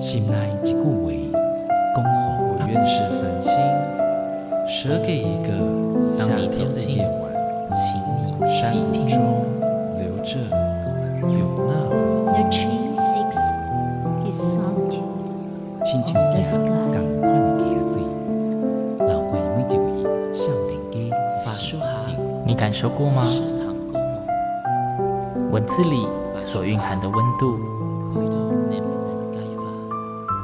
心内一句话，恭候我愿是繁星，舍给一个夏天的夜晚，请你山谷中留着有那回忆。The tree seeks his solitude 亲像夜 sky. 共款的溪水，流过每一位少年家法书哈，你感受过吗？文字里所蕴含的温度。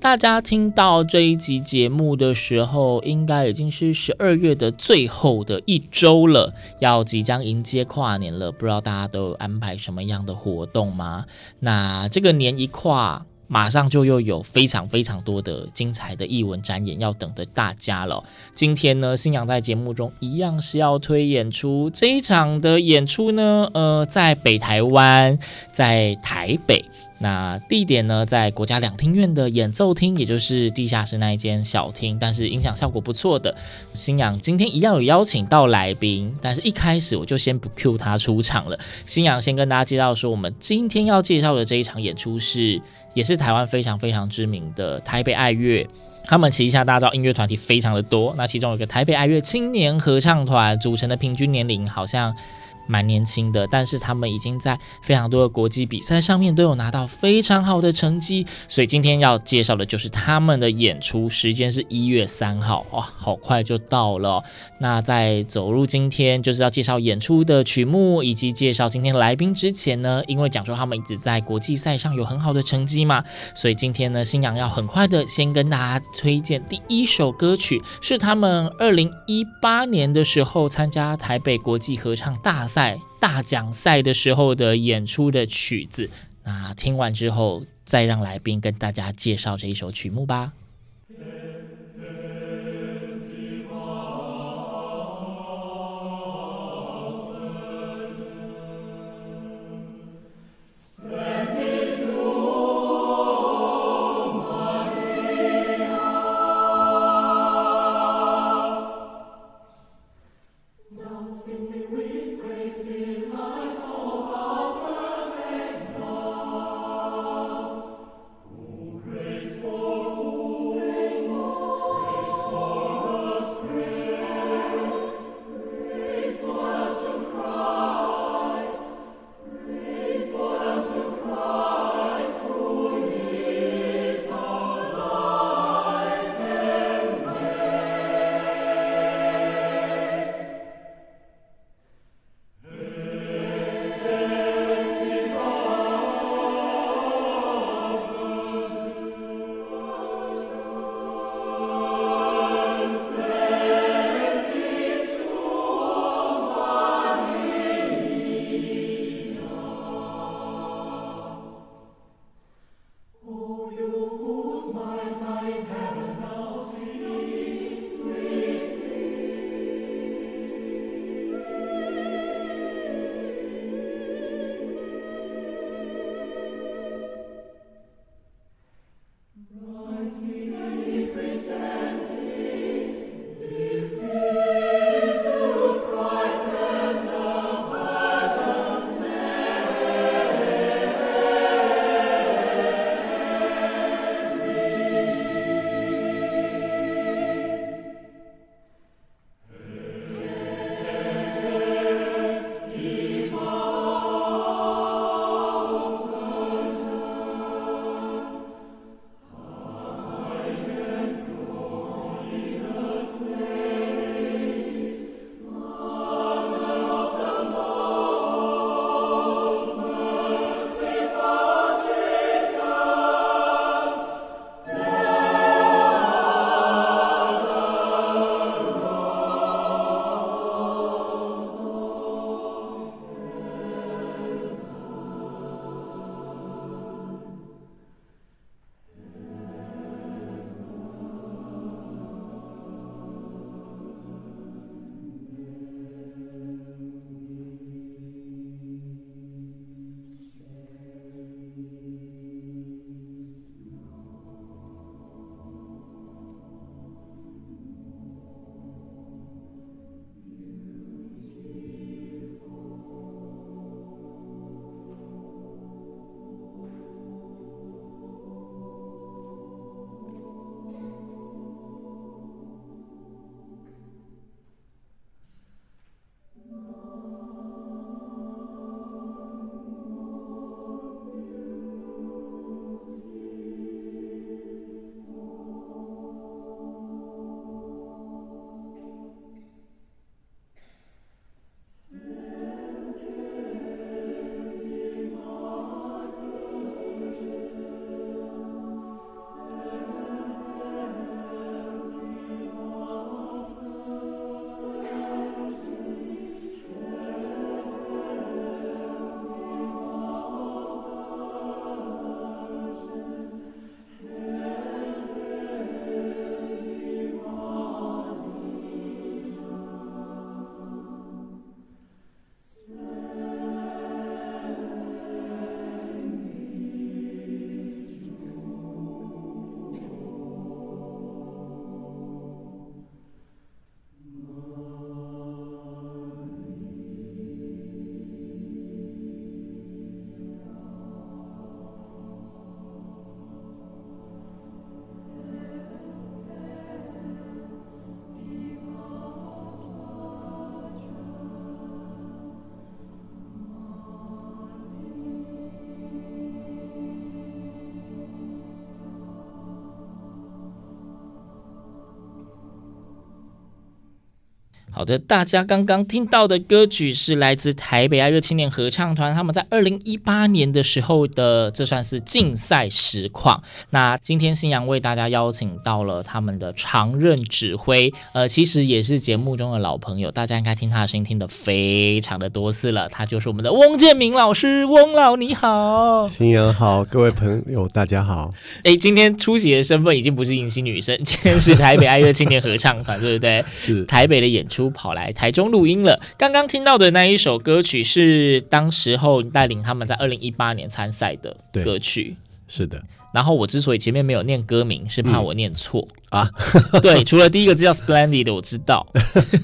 大家听到这一集节目的时候，应该已经是十二月的最后的一周了，要即将迎接跨年了。不知道大家都有安排什么样的活动吗？那这个年一跨，马上就又有非常非常多的精彩的艺文展演要等着大家了。今天呢，星洋在节目中一样是要推演出这一场的演出呢，呃，在北台湾，在台北。那地点呢，在国家两厅院的演奏厅，也就是地下室那一间小厅，但是音响效果不错的。星洋今天一样有邀请到来宾，但是一开始我就先不 cue 他出场了。星洋先跟大家介绍说，我们今天要介绍的这一场演出是，也是台湾非常非常知名的台北爱乐。他们旗下大家知道音乐团体非常的多，那其中有一个台北爱乐青年合唱团组成的，平均年龄好像。蛮年轻的，但是他们已经在非常多的国际比赛上面都有拿到非常好的成绩，所以今天要介绍的就是他们的演出，时间是一月三号，哇，好快就到了。那在走入今天就是要介绍演出的曲目以及介绍今天来宾之前呢，因为讲说他们一直在国际赛上有很好的成绩嘛，所以今天呢，新娘要很快的先跟大家推荐第一首歌曲，是他们二零一八年的时候参加台北国际合唱大赛。在大奖赛的时候的演出的曲子，那听完之后，再让来宾跟大家介绍这一首曲目吧。好的，大家刚刚听到的歌曲是来自台北爱乐青年合唱团，他们在二零一八年的时候的，这算是竞赛实况。那今天新阳为大家邀请到了他们的常任指挥，呃，其实也是节目中的老朋友，大家应该听他的声音听得非常的多次了。他就是我们的翁建明老师，翁老你好，新阳好，各位朋友大家好。哎，今天出席的身份已经不是迎新女生，今天是台北爱乐青年合唱团，对不对？是台北的演出。都跑来台中录音了。刚刚听到的那一首歌曲是当时候带领他们在二零一八年参赛的歌曲。是的。然后我之所以前面没有念歌名，是怕我念错、嗯、啊。对，除了第一个字叫 Splendid，我知道。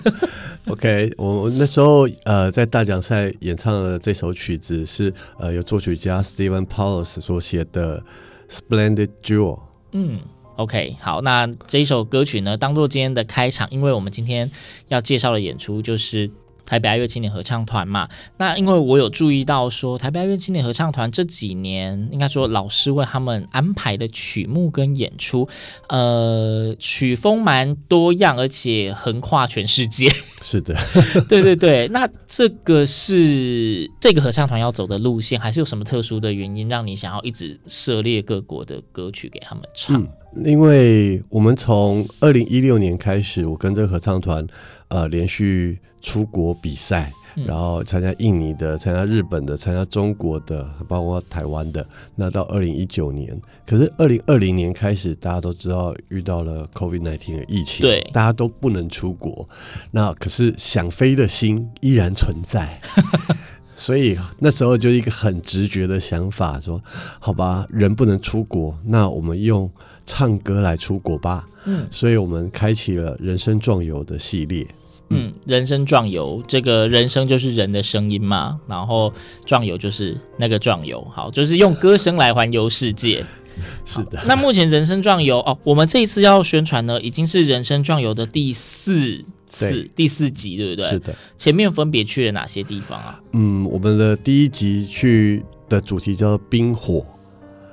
OK，我那时候呃在大奖赛演唱的这首曲子是呃由作曲家 Steven Paulus 所写的 Splendid Jewel。嗯。OK，好，那这一首歌曲呢，当做今天的开场，因为我们今天要介绍的演出就是台北爱乐青年合唱团嘛。那因为我有注意到说，台北爱乐青年合唱团这几年，应该说老师为他们安排的曲目跟演出，呃，曲风蛮多样，而且横跨全世界。是的，对对对。那这个是这个合唱团要走的路线，还是有什么特殊的原因让你想要一直涉猎各国的歌曲给他们唱？嗯因为我们从二零一六年开始，我跟这个合唱团，呃，连续出国比赛，然后参加印尼的、参加日本的、参加中国的，包括台湾的。那到二零一九年，可是二零二零年开始，大家都知道遇到了 COVID nineteen 的疫情，对，大家都不能出国。那可是想飞的心依然存在，所以那时候就一个很直觉的想法，说：好吧，人不能出国，那我们用。唱歌来出国吧，嗯，所以我们开启了人生壮游的系列，嗯，人生壮游，这个人生就是人的声音嘛，然后壮游就是那个壮游，好，就是用歌声来环游世界，是的。那目前人生壮游哦，我们这一次要宣传呢，已经是人生壮游的第四次，第四集，对不对？是的。前面分别去了哪些地方啊？嗯，我们的第一集去的主题叫做冰火，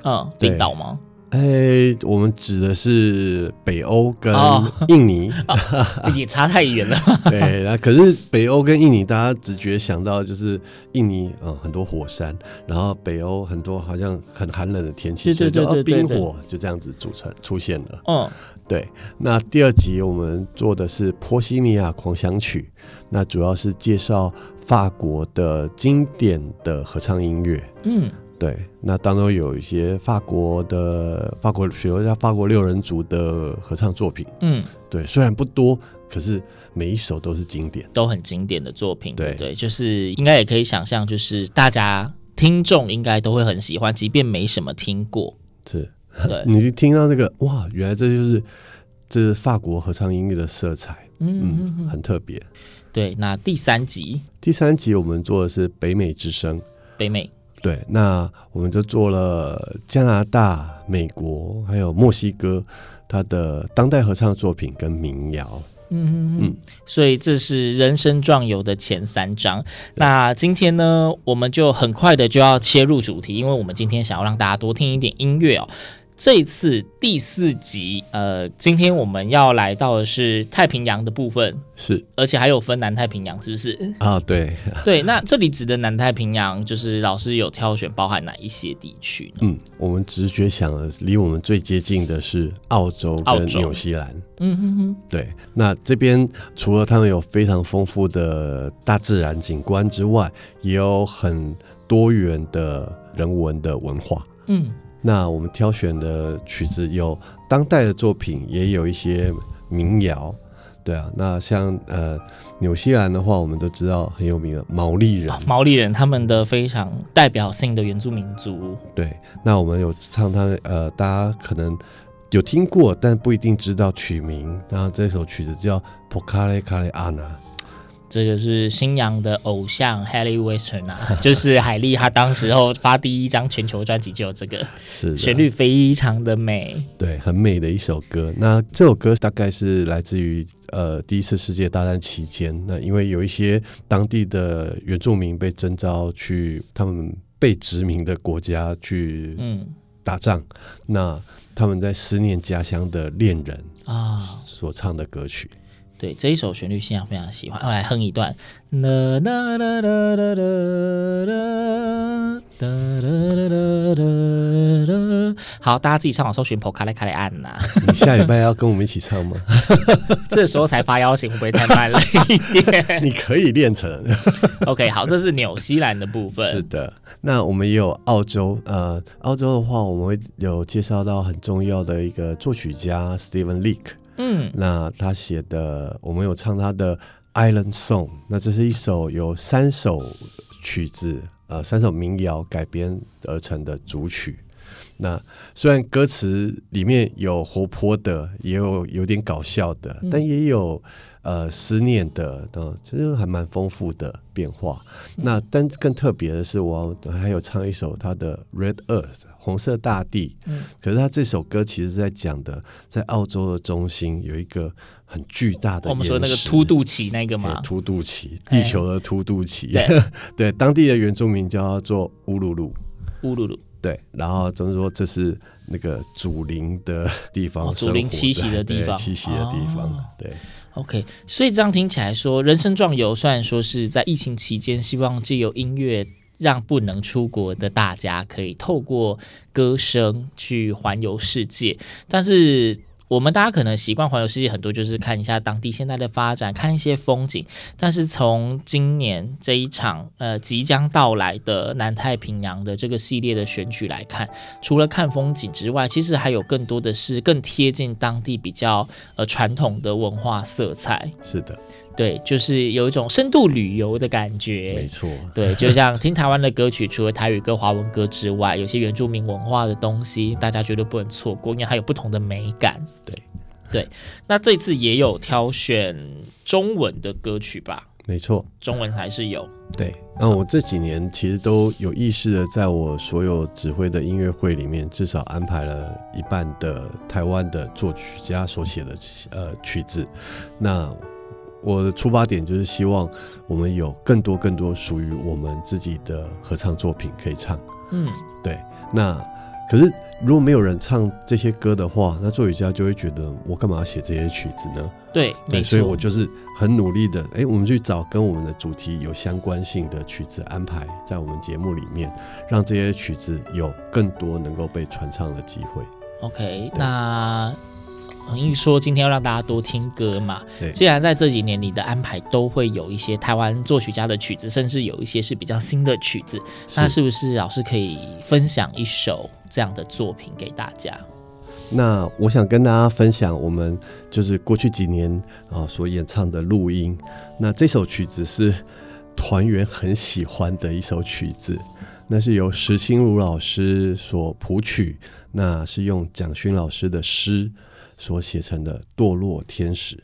嗯，冰岛吗？哎、欸，我们指的是北欧跟印尼，哦 哦、已经差太远了。对，那可是北欧跟印尼，大家直觉想到就是印尼，嗯，很多火山，然后北欧很多好像很寒冷的天气，所以就冰火就这样子组成出现了。嗯，对。那第二集我们做的是波西米亚狂想曲，那主要是介绍法国的经典的合唱音乐。嗯。对，那当中有一些法国的法国，比如像法国六人组的合唱作品，嗯，对，虽然不多，可是每一首都是经典，都很经典的作品，对。对，就是应该也可以想象，就是大家听众应该都会很喜欢，即便没什么听过，是，对，你听到那个哇，原来这就是这是法国合唱音乐的色彩，嗯，嗯，很特别。对，那第三集，第三集我们做的是北美之声，北美。对，那我们就做了加拿大、美国还有墨西哥，他的当代合唱作品跟民谣。嗯嗯嗯，所以这是人生壮游的前三章。那今天呢，我们就很快的就要切入主题，因为我们今天想要让大家多听一点音乐哦。这一次第四集，呃，今天我们要来到的是太平洋的部分，是，而且还有分南太平洋，是不是？啊，对，对。那这里指的南太平洋，就是老师有挑选包含哪一些地区呢？嗯，我们直觉想的，离我们最接近的是澳洲跟纽西兰。嗯哼哼，对。那这边除了他们有非常丰富的大自然景观之外，也有很多元的人文的文化。嗯。那我们挑选的曲子有当代的作品，也有一些民谣，对啊。那像呃纽西兰的话，我们都知道很有名的毛利人，毛利人他们的非常代表性的原住民族。对，那我们有唱他呃，大家可能有听过，但不一定知道曲名。然后这首曲子叫《Pokale Kale Ana》。这个是新洋的偶像 Haley Western 啊，就是海莉，她当时候发第一张全球专辑就有这个，是旋律非常的美，对，很美的一首歌。那这首歌大概是来自于呃第一次世界大战期间，那因为有一些当地的原住民被征召去他们被殖民的国家去嗯打仗，嗯，那他们在思念家乡的恋人啊。所唱的歌曲。对，这一首旋律，现在非常喜欢。我来哼一段。啦啦啦啦啦啦啦啦。好，大家自己上网搜寻“普卡雷卡雷安娜”。你下礼拜要跟我们一起唱吗？这时候才发邀请，会不会太慢了一点？你可以练成。OK，好，这是纽西兰的部分。是的，那我们也有澳洲。呃，澳洲的话，我们会有介绍到很重要的一个作曲家 Stephen Leake。嗯，那他写的，我们有唱他的《Island Song》，那这是一首由三首曲子，呃，三首民谣改编而成的主曲。那虽然歌词里面有活泼的，也有有点搞笑的，嗯、但也有呃思念的，呃，其实还蛮丰富的变化。嗯、那但更特别的是，我还有唱一首他的《Red Earth》。红色大地，嗯，可是他这首歌其实是在讲的，在澳洲的中心有一个很巨大的，我们说那个凸肚脐那个嘛，凸肚脐，地球的凸肚脐，对，对，当地的原住民叫做乌鲁鲁，乌鲁鲁，对，然后就是说这是那个祖灵的地方，哦，祖灵栖息的地方，栖息的地方，哦，对，OK，所以这样听起来说，人生壮游虽然说是在疫情期间，希望借由音乐。让不能出国的大家可以透过歌声去环游世界，但是我们大家可能习惯环游世界，很多就是看一下当地现在的发展，看一些风景。但是从今年这一场呃即将到来的南太平洋的这个系列的选举来看，除了看风景之外，其实还有更多的是更贴近当地比较呃传统的文化色彩。是的。对，就是有一种深度旅游的感觉。没错，对，就像听台湾的歌曲，除了台语歌、华文歌之外，有些原住民文化的东西，大家绝对不能错过，因为它有不同的美感。对，对。那这次也有挑选中文的歌曲吧？没错，中文还是有。对，那我这几年其实都有意识的，在我所有指挥的音乐会里面，至少安排了一半的台湾的作曲家所写的呃曲子。那我的出发点就是希望我们有更多更多属于我们自己的合唱作品可以唱。嗯，对。那可是如果没有人唱这些歌的话，那作曲家就会觉得我干嘛要写这些曲子呢？对，对，所以我就是很努力的，哎、欸，我们去找跟我们的主题有相关性的曲子安排在我们节目里面，让这些曲子有更多能够被传唱的机会。OK，那。因为说今天要让大家多听歌嘛，对，既然在这几年你的安排都会有一些台湾作曲家的曲子，甚至有一些是比较新的曲子，是，那是不是老师可以分享一首这样的作品给大家？那我想跟大家分享我们就是过去几年啊所演唱的录音。那这首曲子是团员很喜欢的一首曲子，那是由石清如老师所谱曲，那是用蒋勋老师的诗。所写成的《堕落天使》。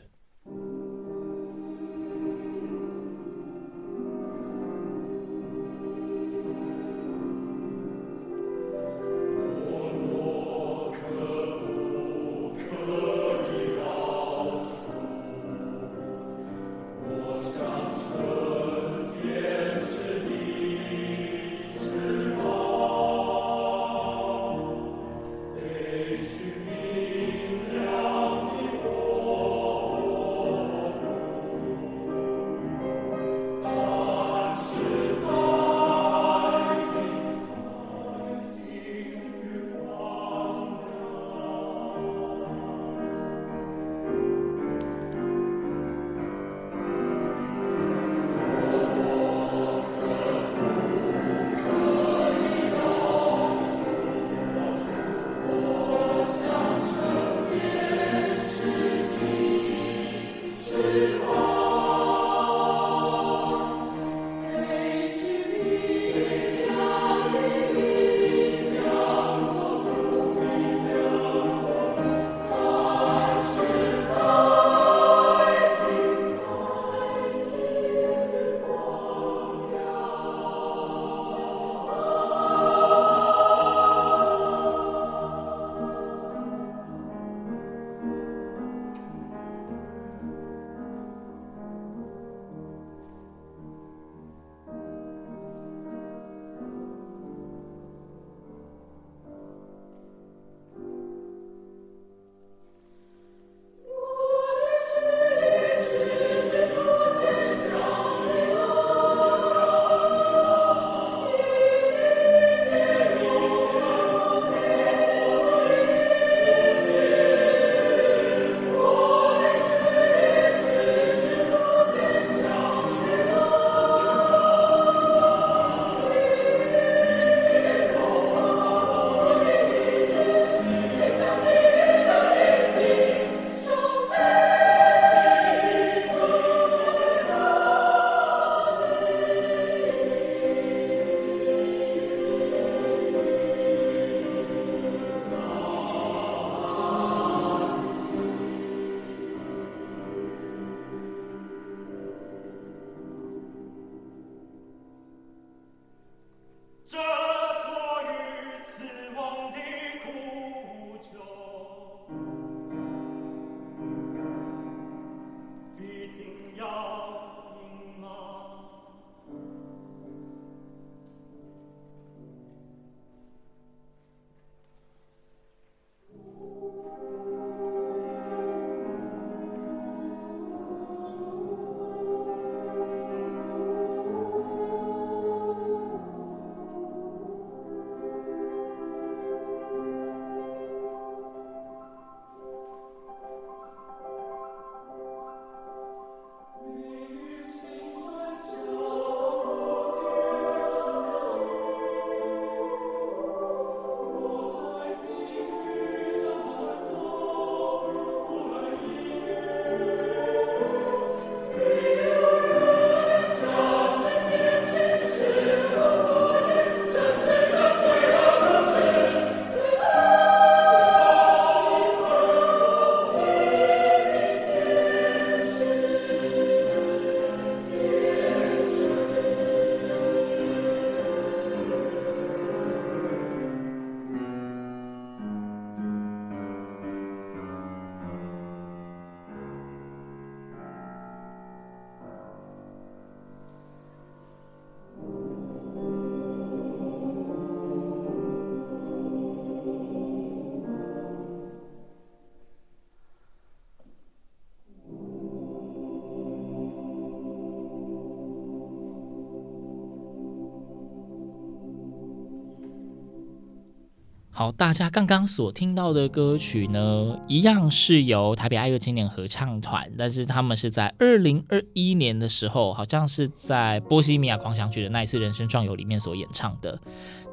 好，大家刚刚所听到的歌曲呢，一样是由台北爱乐青年合唱团，但是他们是在二零二一年的时候，好像是在《波西米亚狂想曲》的那一次人生壮游里面所演唱的。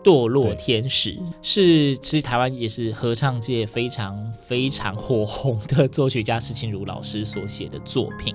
堕落天使是，其实台湾也是合唱界非常非常火红的作曲家施清如老师所写的作品。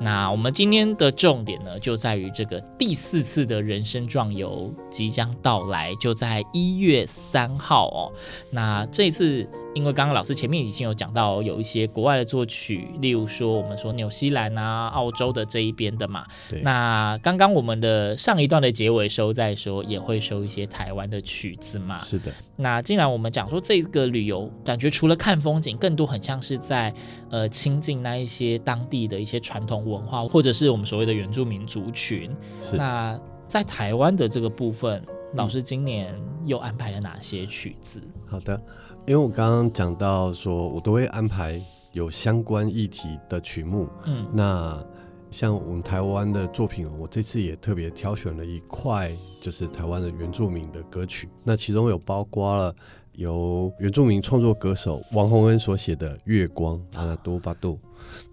那我们今天的重点呢，就在于这个第四次的人生壮游即将到来，就在一月三号哦。那这次。因为刚刚老师前面已经有讲到，有一些国外的作曲，例如说我们说纽西兰啊、澳洲的这一边的嘛。对。那刚刚我们的上一段的结尾收在说，也会收一些台湾的曲子嘛。是的。那既然我们讲说这个旅游，感觉除了看风景，更多很像是在呃亲近那一些当地的一些传统文化，或者是我们所谓的原住民族群。是。那在台湾的这个部分，老师今年又安排了哪些曲子？好的。因为我刚刚讲到说，我都会安排有相关议题的曲目。嗯，那像我们台湾的作品，我这次也特别挑选了一块，就是台湾的原住民的歌曲。那其中有包括了由原住民创作歌手王洪恩所写的《月光》啊，多巴度，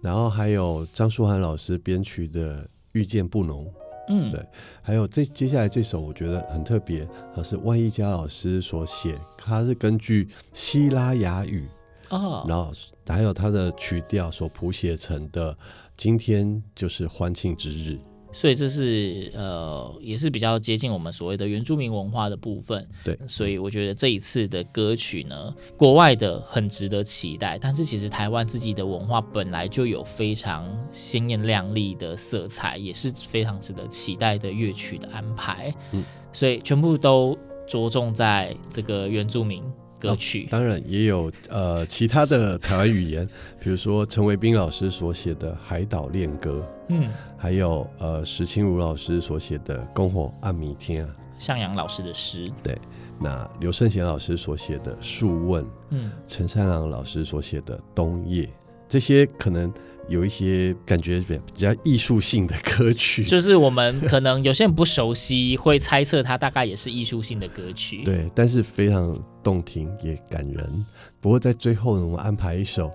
然后还有张书涵老师编曲的《遇见布农》。嗯，对，还有这接下来这首我觉得很特别，它是万一佳老师所写，它是根据希拉雅语哦，然后还有它的曲调所谱写成的。今天就是欢庆之日。所以这是呃，也是比较接近我们所谓的原住民文化的部分。对，所以我觉得这一次的歌曲呢，国外的很值得期待。但是其实台湾自己的文化本来就有非常鲜艳亮丽的色彩，也是非常值得期待的乐曲的安排。嗯，所以全部都着重在这个原住民。歌曲、哦、当然也有呃其他的台湾语言，比如说陈维斌老师所写的《海岛恋歌》，嗯，还有呃石清如老师所写的《篝火暗弥天》，啊。向阳老师的诗，对，那刘胜贤老师所写的《数问》，嗯，陈善郎老师所写的《冬夜》，这些可能。有一些感觉比较艺术性的歌曲，就是我们可能有些人不熟悉，会猜测它大概也是艺术性的歌曲。对，但是非常动听也感人。不过在最后呢，我们安排一首。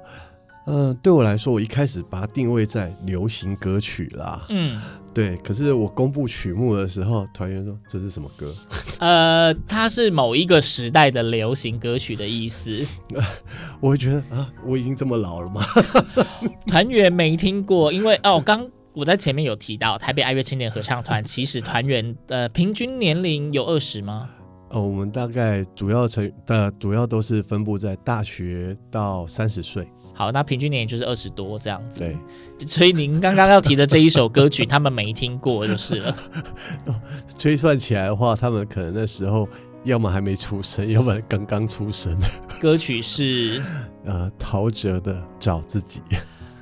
嗯、呃，对我来说，我一开始把它定位在流行歌曲啦。嗯，对。可是我公布曲目的时候，团员说这是什么歌？呃，它是某一个时代的流行歌曲的意思。我会觉得啊，我已经这么老了吗？团员没听过，因为哦，刚我在前面有提到台北爱乐青年合唱团，其实团员呃平均年龄有二十吗？哦，我们大概主要成的主要都是分布在大学到三十岁。好，那平均年龄就是二十多这样子。对，所以您刚刚要提的这一首歌曲，他们没听过就是了。推算起来的话，他们可能那时候要么还没出生，要么刚刚出生。歌曲是 呃陶喆的《找自己》。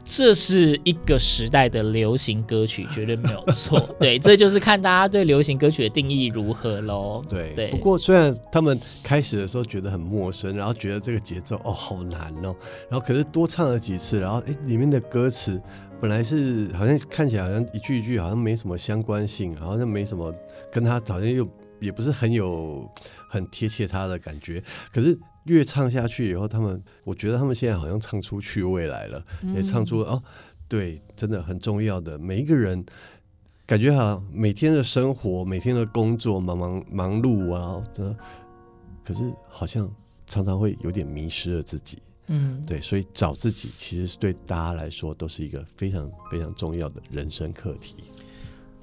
这是一个时代的流行歌曲，绝对没有错。对，这就是看大家对流行歌曲的定义如何喽。对，对。不过虽然他们开始的时候觉得很陌生，然后觉得这个节奏哦好难哦，然后可是多唱了几次，然后哎里面的歌词本来是好像看起来好像一句一句好像没什么相关性，好像没什么跟他好像又也不是很有很贴切他的感觉，可是。越唱下去以后，他们我觉得他们现在好像唱出去未来了，嗯、也唱出哦，对，真的很重要的每一个人，感觉好像每天的生活、每天的工作忙忙忙碌啊，真的可是好像常常会有点迷失了自己。嗯，对，所以找自己其实是对大家来说都是一个非常非常重要的人生课题。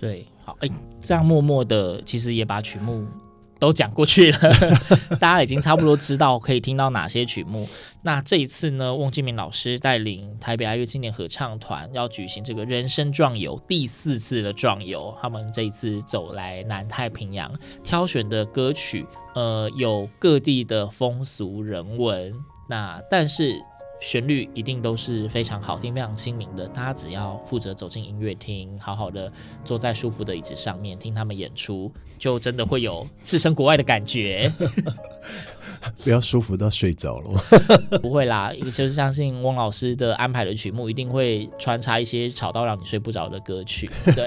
对，好，哎，这样默默的，其实也把曲目。都讲过去了，大家已经差不多知道可以听到哪些曲目。那这一次呢，翁建民老师带领台北爱乐青年合唱团要举行这个人生壮游第四次的壮游，他们这一次走来南太平洋，挑选的歌曲，呃，有各地的风俗人文。那但是。旋律一定都是非常好听、非常亲民的。大家只要负责走进音乐厅，好好的坐在舒服的椅子上面听他们演出，就真的会有置身国外的感觉。不要舒服到睡着了。不会啦，就是相信翁老师的安排的曲目，一定会穿插一些吵到让你睡不着的歌曲。对。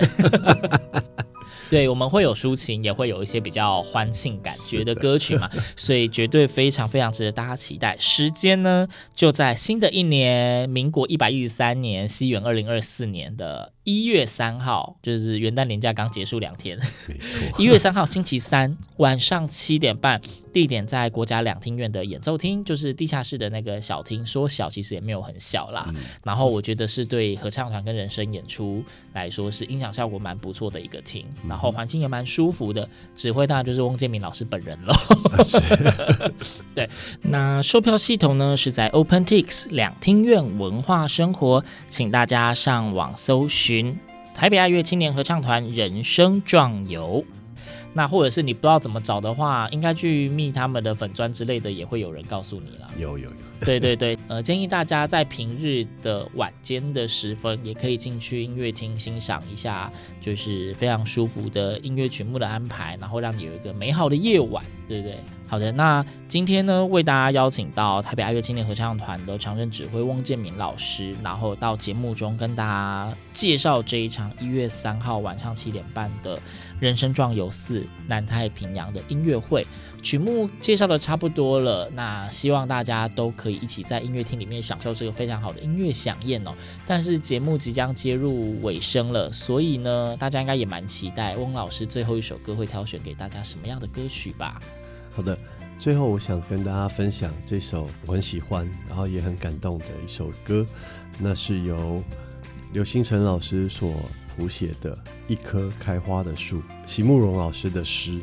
对，我们会有抒情，也会有一些比较欢庆感觉的歌曲嘛，所以绝对非常非常值得大家期待。时间呢，就在新的一年，民国一百一十三年，西元二零二四年的一月三号，就是元旦连假刚结束两天，没错，一月三号星期三晚上七点半。地点在国家两厅院的演奏厅，就是地下室的那个小厅。说小其实也没有很小啦。嗯、然后我觉得是对合唱团跟人声演出来说是音响效果蛮不错的一个厅。嗯、然后环境也蛮舒服的。指挥当然就是翁建民老师本人了。啊、对，那售票系统呢是在 OpenTix 两厅院文化生活，请大家上网搜寻台北爱乐青年合唱团人生壮游。那或者是你不知道怎么找的话，应该去密他们的粉砖之类的，也会有人告诉你了。有有有，对对对，呃，建议大家在平日的晚间的时分，也可以进去音乐厅欣赏一下，就是非常舒服的音乐曲目的安排，然后让你有一个美好的夜晚，对不对？好的，那今天呢，为大家邀请到台北爱乐青年合唱团的常任指挥翁建民老师，然后到节目中跟大家介绍这一场一月三号晚上七点半的人生壮游四南太平洋的音乐会。曲目介绍的差不多了，那希望大家都可以一起在音乐厅里面享受这个非常好的音乐饗宴哦。但是节目即将接入尾声了，所以呢，大家应该也蛮期待翁老师最后一首歌会挑选给大家什么样的歌曲吧？好的，最后我想跟大家分享这首我很喜欢，然后也很感动的一首歌，那是由刘星辰老师所谱写的《一棵开花的树》，席慕蓉老师的诗。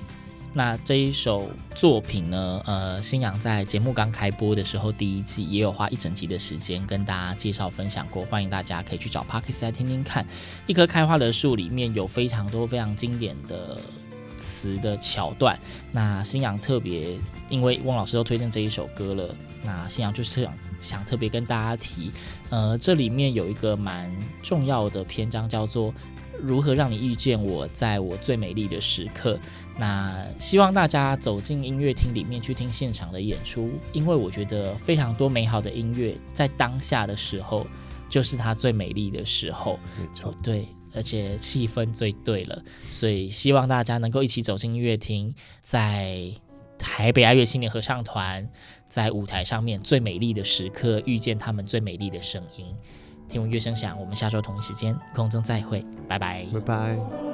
那这一首作品呢，呃，新阳在节目刚开播的时候，第一季也有花一整集的时间跟大家介绍分享过，欢迎大家可以去找 Parkes 来听听看。《一棵开花的树》里面有非常多非常经典的。词的桥段，那新阳特别，因为汪老师都推荐这一首歌了，那新阳就是想想特别跟大家提，呃，这里面有一个蛮重要的篇章，叫做如何让你遇见我，在我最美丽的时刻。那希望大家走进音乐厅里面去听现场的演出，因为我觉得非常多美好的音乐在当下的时候，就是它最美丽的时候。没错，对。而且气氛最对了，所以希望大家能够一起走进音乐厅，在台北爱乐青年合唱团在舞台上面最美丽的时刻，遇见他们最美丽的声音。听闻乐声响，我们下周同一时间空中再会，拜拜，拜拜。